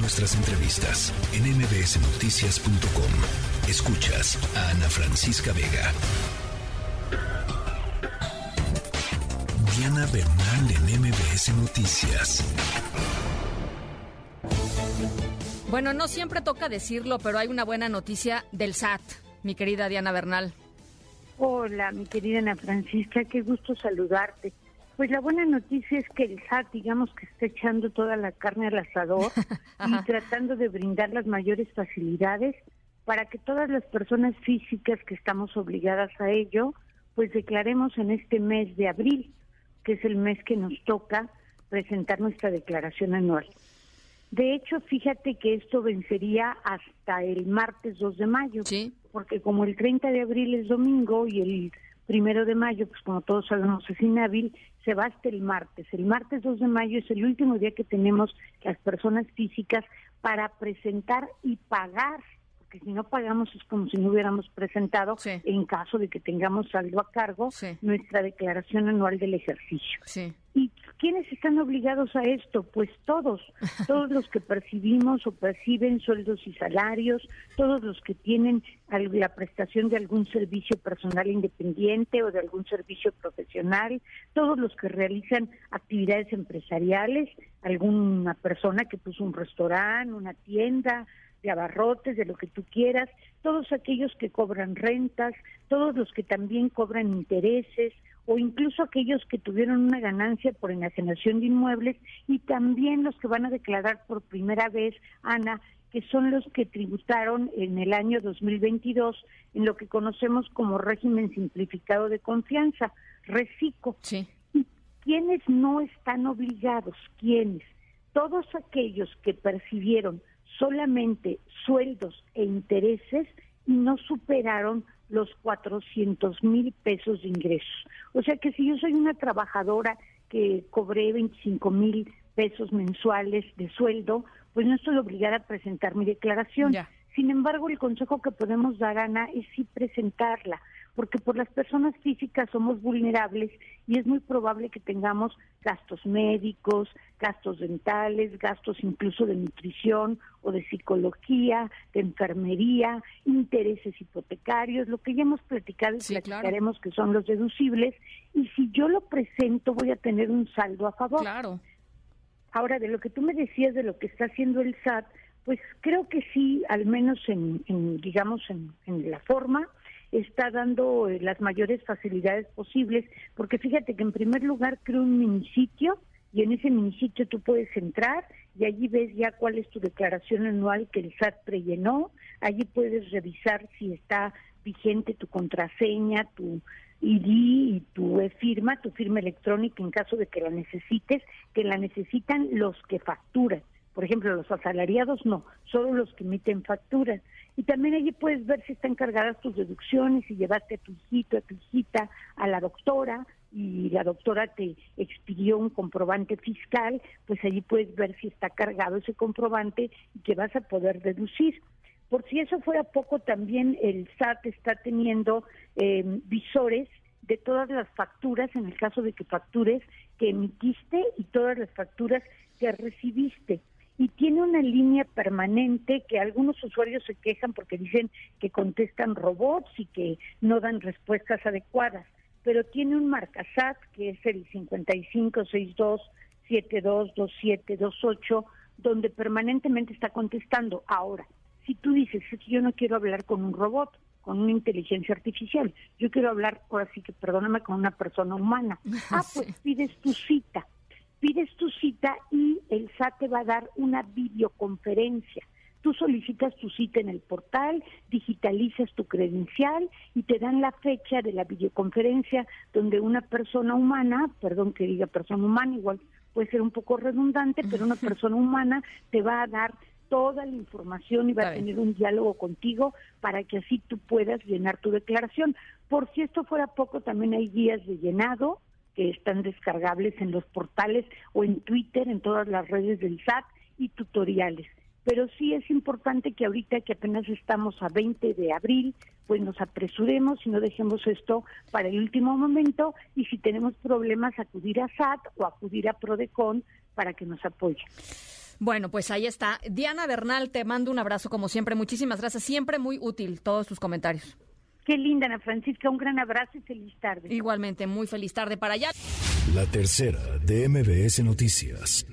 Nuestras entrevistas en mbsnoticias.com. Escuchas a Ana Francisca Vega. Diana Bernal en MBS Noticias. Bueno, no siempre toca decirlo, pero hay una buena noticia del SAT, mi querida Diana Bernal. Hola, mi querida Ana Francisca, qué gusto saludarte. Pues la buena noticia es que el SAT, digamos que está echando toda la carne al asador y tratando de brindar las mayores facilidades para que todas las personas físicas que estamos obligadas a ello, pues declaremos en este mes de abril, que es el mes que nos toca presentar nuestra declaración anual. De hecho, fíjate que esto vencería hasta el martes 2 de mayo, porque como el 30 de abril es domingo y el primero de mayo, pues como todos sabemos es inhábil, se va hasta el martes. El martes 2 de mayo es el último día que tenemos las personas físicas para presentar y pagar, porque si no pagamos es como si no hubiéramos presentado, en caso de que tengamos saldo a cargo, nuestra declaración anual del ejercicio. ¿Y quiénes están obligados a esto? Pues todos, todos los que percibimos o perciben sueldos y salarios, todos los que tienen la prestación de algún servicio personal independiente o de algún servicio profesional, todos los que realizan actividades empresariales, alguna persona que puso un restaurante, una tienda, de abarrotes, de lo que tú quieras, todos aquellos que cobran rentas, todos los que también cobran intereses, o incluso aquellos que tuvieron una ganancia por enajenación de inmuebles y también los que van a declarar por primera vez, Ana, que son los que tributaron en el año 2022 en lo que conocemos como régimen simplificado de confianza, RECICO. Sí. ¿Y quiénes no están obligados? ¿Quiénes? Todos aquellos que percibieron solamente sueldos e intereses y no superaron los 400 mil pesos de ingresos. O sea que si yo soy una trabajadora que cobré 25 mil pesos mensuales de sueldo, pues no estoy obligada a presentar mi declaración. Sin embargo, el consejo que podemos dar, Ana, es sí presentarla porque por las personas físicas somos vulnerables y es muy probable que tengamos gastos médicos, gastos dentales, gastos incluso de nutrición o de psicología, de enfermería, intereses hipotecarios, lo que ya hemos platicado y platicaremos que son los deducibles, y si yo lo presento voy a tener un saldo a favor. Claro. Ahora, de lo que tú me decías de lo que está haciendo el SAT, pues creo que sí, al menos en, digamos, en la forma, está dando eh, las mayores facilidades posibles, porque fíjate que en primer lugar creo un minisitio y en ese minisitio tú puedes entrar y allí ves ya cuál es tu declaración anual que el SAT prellenó, allí puedes revisar si está vigente tu contraseña, tu ID y tu firma, tu firma electrónica en caso de que la necesites, que la necesitan los que facturan. Por ejemplo, los asalariados no, solo los que emiten facturas. Y también allí puedes ver si están cargadas tus deducciones, si llevaste a tu hijito, a tu hijita, a la doctora y la doctora te expidió un comprobante fiscal, pues allí puedes ver si está cargado ese comprobante y que vas a poder deducir. Por si eso fuera poco, también el SAT está teniendo eh, visores de todas las facturas, en el caso de que factures que emitiste y todas las facturas que recibiste y tiene una línea permanente que algunos usuarios se quejan porque dicen que contestan robots y que no dan respuestas adecuadas, pero tiene un marcasat que es el 5562722728 donde permanentemente está contestando. Ahora, si tú dices, yo no quiero hablar con un robot, con una inteligencia artificial, yo quiero hablar, ahora sí que perdóname, con una persona humana. Ah, pues pides tu cita pides tu cita y el SAT te va a dar una videoconferencia. Tú solicitas tu cita en el portal, digitalizas tu credencial y te dan la fecha de la videoconferencia donde una persona humana, perdón que diga persona humana, igual puede ser un poco redundante, pero una persona humana te va a dar toda la información y va a tener un diálogo contigo para que así tú puedas llenar tu declaración. Por si esto fuera poco, también hay guías de llenado, están descargables en los portales o en Twitter, en todas las redes del SAT y tutoriales. Pero sí es importante que ahorita que apenas estamos a 20 de abril, pues nos apresuremos y no dejemos esto para el último momento y si tenemos problemas acudir a SAT o acudir a Prodecon para que nos apoyen. Bueno, pues ahí está. Diana Bernal, te mando un abrazo como siempre. Muchísimas gracias. Siempre muy útil todos tus comentarios. Qué linda, Ana Francisca. Un gran abrazo y feliz tarde. Igualmente, muy feliz tarde para allá. La tercera de MBS Noticias.